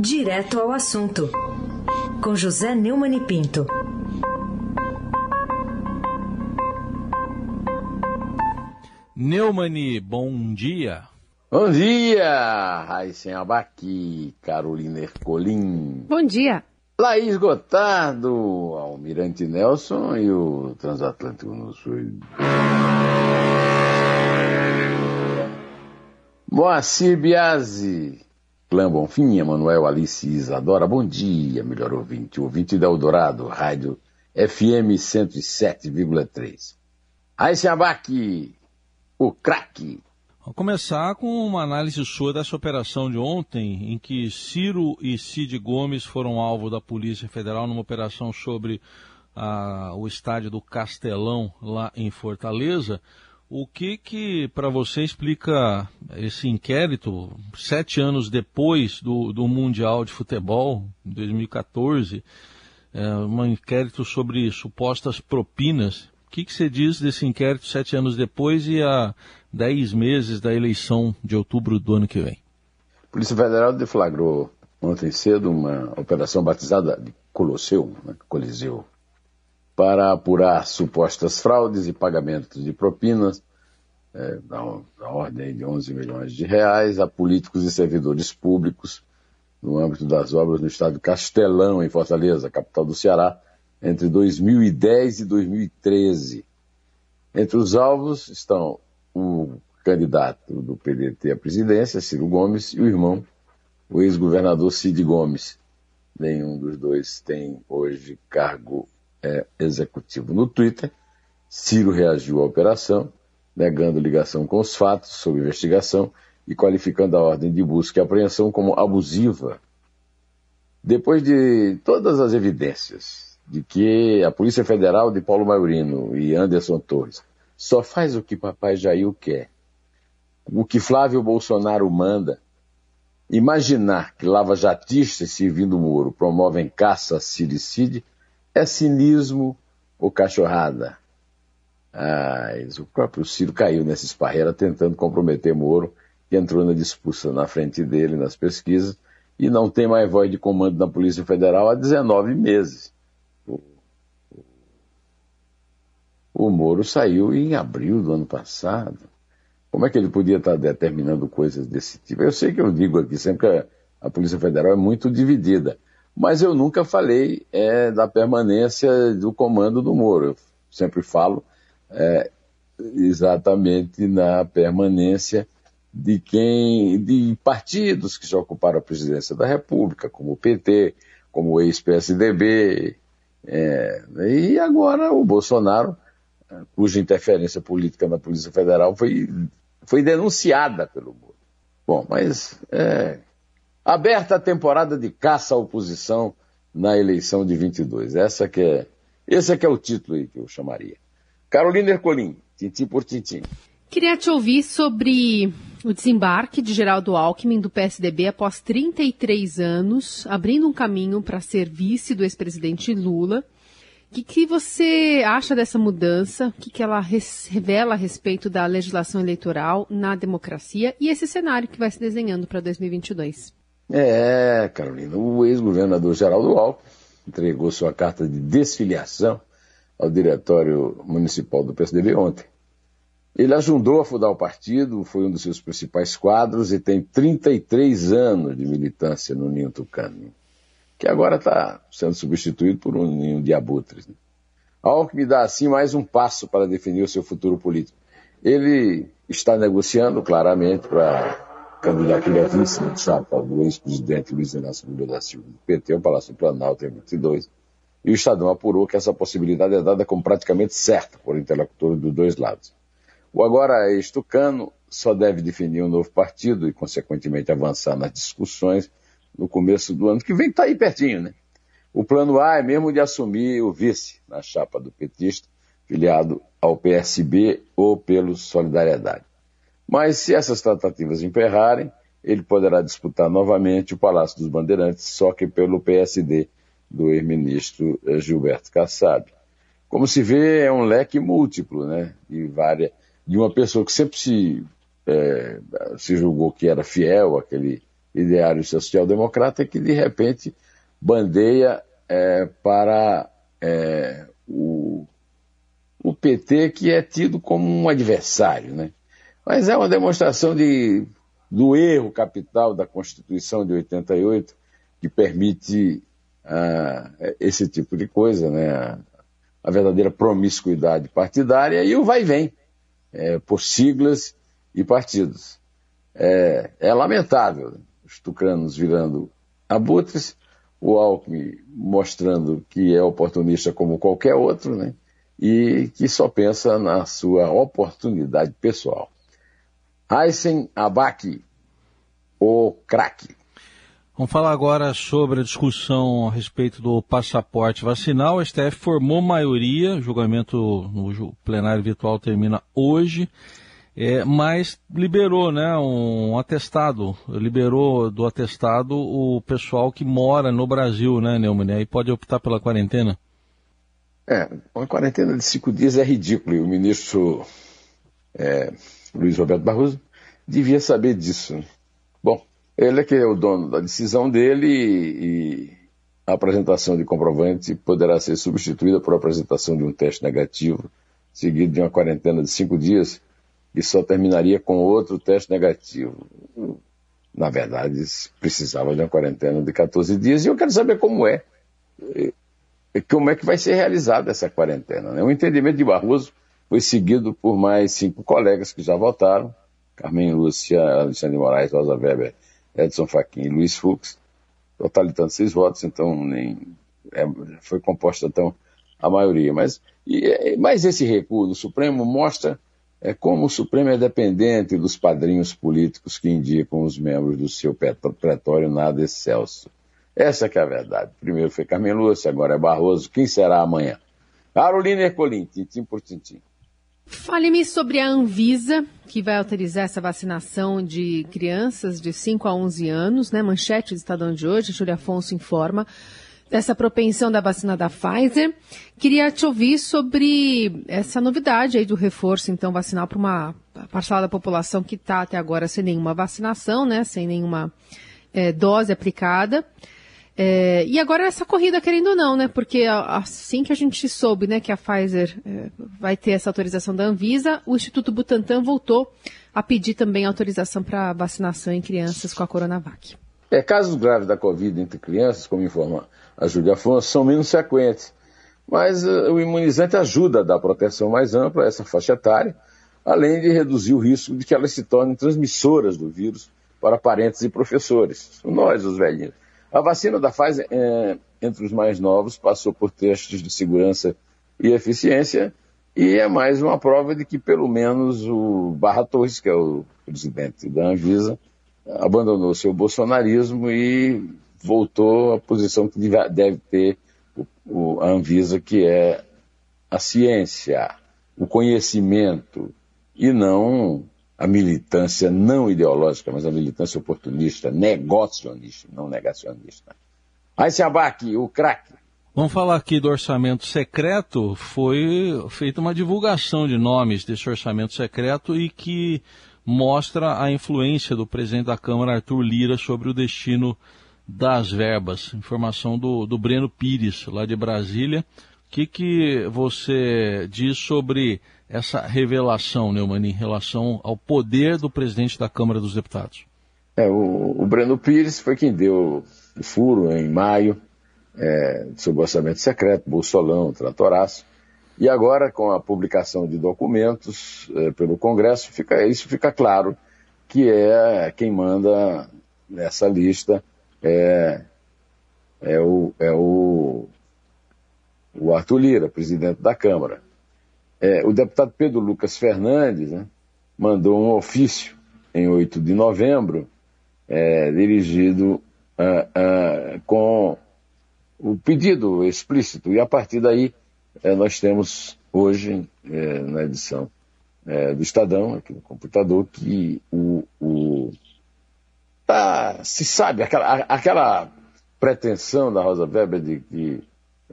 Direto ao assunto, com José Neumann e Pinto. Neumani, bom dia. Bom dia, Raíssen Abaqui, Carolina Ercolim. Bom dia. Laís Gotardo, Almirante Nelson e o Transatlântico no Sul. Moacir Biasi, Clã Bonfim, Emanuel Alice Isadora, bom dia, melhor ouvinte, ouvinte da Eldorado, rádio FM 107,3. Raíssen Abaqui, o craque. Vamos começar com uma análise sua dessa operação de ontem, em que Ciro e Cid Gomes foram alvo da Polícia Federal numa operação sobre ah, o estádio do Castelão, lá em Fortaleza. O que que para você explica esse inquérito sete anos depois do, do Mundial de Futebol, 2014, é, um inquérito sobre supostas propinas o que, que você diz desse inquérito sete anos depois e a dez meses da eleição de outubro do ano que vem? A Polícia Federal deflagrou ontem cedo uma operação batizada de Colosseu, né, Coliseu, para apurar supostas fraudes e pagamentos de propinas é, da, da ordem de 11 milhões de reais a políticos e servidores públicos no âmbito das obras no estado de Castelão, em Fortaleza, capital do Ceará, entre 2010 e 2013. Entre os alvos estão o candidato do PDT à presidência, Ciro Gomes, e o irmão, o ex-governador Cid Gomes. Nenhum dos dois tem hoje cargo é, executivo. No Twitter, Ciro reagiu à operação, negando ligação com os fatos sob investigação e qualificando a ordem de busca e apreensão como abusiva. Depois de todas as evidências de que a Polícia Federal de Paulo Maurino e Anderson Torres só faz o que papai Jair quer, o que Flávio Bolsonaro manda. Imaginar que lava-jatistas servindo Moro promovem caça a Siricide é cinismo ou cachorrada. Mas o próprio Ciro caiu nessa esparreira tentando comprometer Moro, que entrou na disputa na frente dele nas pesquisas e não tem mais voz de comando na Polícia Federal há 19 meses. O Moro saiu em abril do ano passado. Como é que ele podia estar determinando coisas desse tipo? Eu sei que eu digo aqui sempre que a Polícia Federal é muito dividida, mas eu nunca falei é, da permanência do comando do Moro. Eu sempre falo é, exatamente na permanência de quem, de partidos que já ocuparam a presidência da República, como o PT, como o ex-PSDB, é, e agora o Bolsonaro cuja interferência política na Polícia Federal foi, foi denunciada pelo Moro. Bom, mas é, aberta a temporada de caça à oposição na eleição de 22. Essa que é, esse é que é o título aí que eu chamaria. Carolina Ercolim, tintim por tintim. Queria te ouvir sobre o desembarque de Geraldo Alckmin do PSDB após 33 anos, abrindo um caminho para ser vice do ex-presidente Lula. O que, que, você acha dessa mudança? O que, que ela revela a respeito da legislação eleitoral na democracia e esse cenário que vai se desenhando para 2022? É, Carolina, o ex-governador Geraldo Alckmin entregou sua carta de desfiliação ao diretório municipal do PSDB ontem. Ele ajudou a fundar o partido, foi um dos seus principais quadros e tem 33 anos de militância no Ninho Tucano que agora está sendo substituído por um ninho de abutres. Né? Alckmin dá assim mais um passo para definir o seu futuro político. Ele está negociando claramente para candidatura a vice no chapa do ex-presidente Luiz Inácio Lula da Silva do PT, o Palácio Planalto em 22, e o Estadão apurou que essa possibilidade é dada como praticamente certa por interlocutores dos dois lados. O agora ex-tucano só deve definir um novo partido e, consequentemente, avançar nas discussões no começo do ano, que vem tá aí pertinho, né? O plano A é mesmo de assumir o vice na chapa do petista, filiado ao PSB ou pelo Solidariedade. Mas se essas tratativas emperrarem, ele poderá disputar novamente o Palácio dos Bandeirantes, só que pelo PSD do ex-ministro eh, Gilberto Kassab. Como se vê, é um leque múltiplo, né? De, várias, de uma pessoa que sempre se, é, se julgou que era fiel àquele ideário social-democrata que, de repente, bandeia é, para é, o, o PT, que é tido como um adversário. Né? Mas é uma demonstração de, do erro capital da Constituição de 88, que permite ah, esse tipo de coisa, né? a, verdadeira promiscuidade partidária e o vai e vem, é, por siglas e partidos. É, é lamentável os tucanos virando abutres, o Alckmin mostrando que é oportunista como qualquer outro, né? E que só pensa na sua oportunidade pessoal. Aysen Abaki, o craque. Vamos falar agora sobre a discussão a respeito do passaporte vacinal. O STF formou maioria, o julgamento no plenário virtual termina hoje é, mas liberou né, um atestado, liberou do atestado o pessoal que mora no Brasil, né, Neumann? E pode optar pela quarentena? É, uma quarentena de cinco dias é ridículo e o ministro é, Luiz Roberto Barroso devia saber disso. Bom, ele é que é o dono da decisão dele e, a apresentação de comprovante poderá ser substituída por apresentação de um teste negativo, seguido de uma quarentena de cinco dias e só terminaria com outro teste negativo. Na verdade, precisava de uma quarentena de 14 dias e eu quero saber como é. Como é que vai ser realizada essa quarentena? Né? O entendimento de Barroso foi seguido por mais cinco colegas que já votaram: Carmen Lúcia, Alexandre Moraes, Rosa Weber, Edson Fachin e Luiz Fux, totalizando seis votos, então nem é, foi composta então a maioria. Mas, e, mas esse recuo do Supremo mostra é como o Supremo é dependente dos padrinhos políticos que indicam os membros do seu pretório nada excelso. Essa que é a verdade. Primeiro foi Carmen Lúcia, agora é Barroso. Quem será amanhã? Carolina Ercolim, tintim por tintim. Fale-me sobre a Anvisa, que vai autorizar essa vacinação de crianças de 5 a 11 anos, né? Manchete do Estadão de hoje, Júlia Afonso informa dessa propensão da vacina da Pfizer. Queria te ouvir sobre essa novidade aí do reforço, então, vacinal para uma parcela da população que está até agora sem nenhuma vacinação, né? Sem nenhuma é, dose aplicada. É, e agora essa corrida, querendo ou não, né? Porque assim que a gente soube né, que a Pfizer é, vai ter essa autorização da Anvisa, o Instituto Butantan voltou a pedir também autorização para vacinação em crianças com a Coronavac. É, casos graves da Covid entre crianças, como informa a Júlia Afonso, são menos frequentes. Mas uh, o imunizante ajuda a dar proteção mais ampla a essa faixa etária, além de reduzir o risco de que elas se tornem transmissoras do vírus para parentes e professores, nós, os velhinhos. A vacina da Pfizer, é, entre os mais novos, passou por testes de segurança e eficiência, e é mais uma prova de que, pelo menos, o Barra Torres, que é o presidente da Anvisa, abandonou seu bolsonarismo e voltou à posição que deve ter o, a Anvisa, que é a ciência, o conhecimento, e não a militância não ideológica, mas a militância oportunista, negacionista, não negacionista. Aí se abaque, o craque. Vamos falar aqui do orçamento secreto. Foi feita uma divulgação de nomes desse orçamento secreto e que mostra a influência do presidente da Câmara, Arthur Lira, sobre o destino das verbas. Informação do, do Breno Pires, lá de Brasília. O que, que você diz sobre essa revelação, Neumann, em relação ao poder do presidente da Câmara dos Deputados? É, o, o Breno Pires foi quem deu o furo em maio é, sobre o orçamento secreto, Bolsolão, Tratoraço. E agora, com a publicação de documentos eh, pelo Congresso, fica, isso fica claro que é quem manda nessa lista é, é, o, é o, o Arthur Lira, presidente da Câmara. É, o deputado Pedro Lucas Fernandes né, mandou um ofício em 8 de novembro, é, dirigido com o pedido explícito, e a partir daí é, nós temos hoje, é, na edição é, do Estadão, aqui no computador, que o, o tá, se sabe, aquela, aquela pretensão da Rosa Weber de que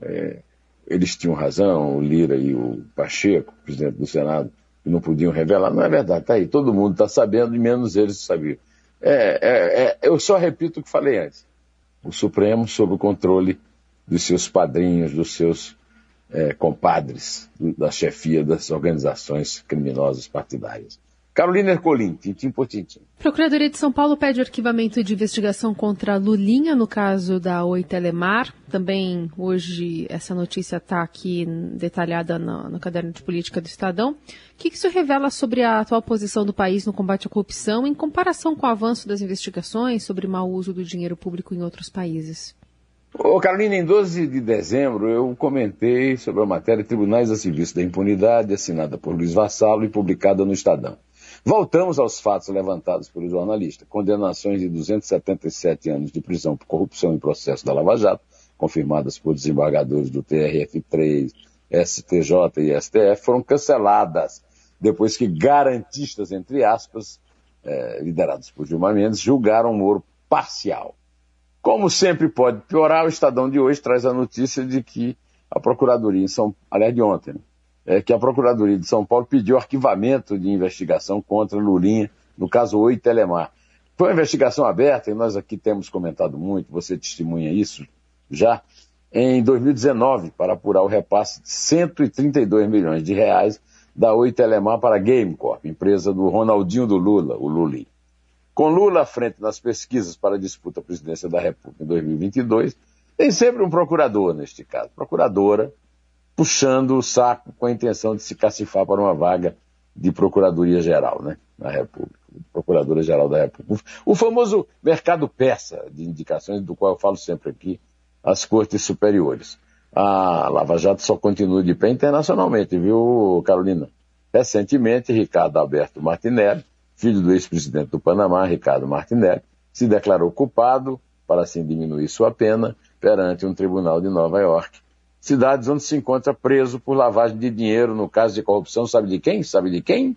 é, eles tinham razão, o Lira e o Pacheco, presidente do Senado, que não podiam revelar, não é verdade, tá aí, todo mundo está sabendo, e menos eles sabiam. é, é, é, eu só repito o que falei antes. O Supremo sob o controle dos seus padrinhos, dos seus é, compadres, da chefia das organizações criminosas partidárias. Carolina Ercolim, tintim por tintim. Procuradoria de São Paulo pede arquivamento de investigação contra Lulinha no caso da Oi Telemar. Também hoje essa notícia está aqui detalhada no, no, caderno de política do Estadão. O que isso revela sobre a atual posição do país no combate à corrupção em comparação com o avanço das investigações sobre mau uso do dinheiro público em outros países? Ô Carolina, em 12 de dezembro eu comentei sobre a matéria Tribunais a Serviço da Impunidade, assinada por Luiz Vassalo e publicada no Estadão. Voltamos aos fatos levantados pelo jornalista. Condenações de 277 anos de prisão por corrupção em processo da Lava Jato, confirmadas por desembargadores do TRF3, STJ e STF, foram canceladas depois que garantistas, entre aspas, eh, liderados por Gilmar Mendes, julgaram o Moro parcial. Como sempre pode piorar, o Estadão de hoje traz a notícia de que a Procuradoria em São aliás, de ontem, né? É, que a Procuradoria de São Paulo pediu arquivamento de investigação contra Lulinha, no caso Oi Telemar. Foi uma investigação aberta, e nós aqui temos comentado muito, você testemunha isso já, em 2019, para apurar o repasse de 132 milhões de reais da Oi Telemar para a Gamecorp, empresa do Ronaldinho do Lula, o Luli. Com Lula à frente nas pesquisas para a disputa à presidência da República em 2022, tem sempre um procurador neste caso, procuradora, puxando o saco com a intenção de se cacifar para uma vaga de Procuradoria-Geral, né, na República, Procuradora-Geral da República. O famoso mercado persa de indicações, do qual eu falo sempre aqui, as cortes superiores. A Lava Jato só continua de pé internacionalmente, viu, Carolina? Recentemente, Ricardo Alberto Martinelli, filho do ex-presidente do Panamá, Ricardo Martinelli, se declarou culpado para assim diminuir sua pena perante um tribunal de Nova York cidades onde se encontra preso por lavagem de dinheiro no caso de corrupção, sabe de quem? Sabe de quem?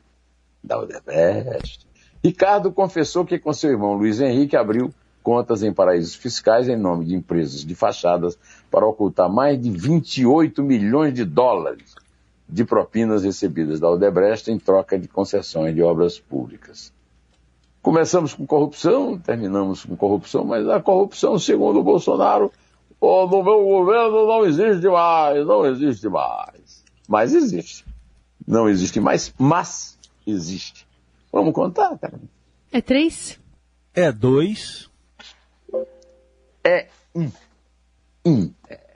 Da Odebrecht. Ricardo confessou que com seu irmão Luiz Henrique abriu contas em paraísos fiscais em nome de empresas de fachadas para ocultar mais de 28 milhões de dólares de propinas recebidas da Odebrecht em troca de concessões de obras públicas. Começamos com corrupção, terminamos com corrupção, mas a corrupção, segundo o Bolsonaro, oh, no meu governo não existe mais, não existe mais. Mas existe. Não existe mais, mas existe. Vamos contar, cara. É três? É dois. É um. Um. É.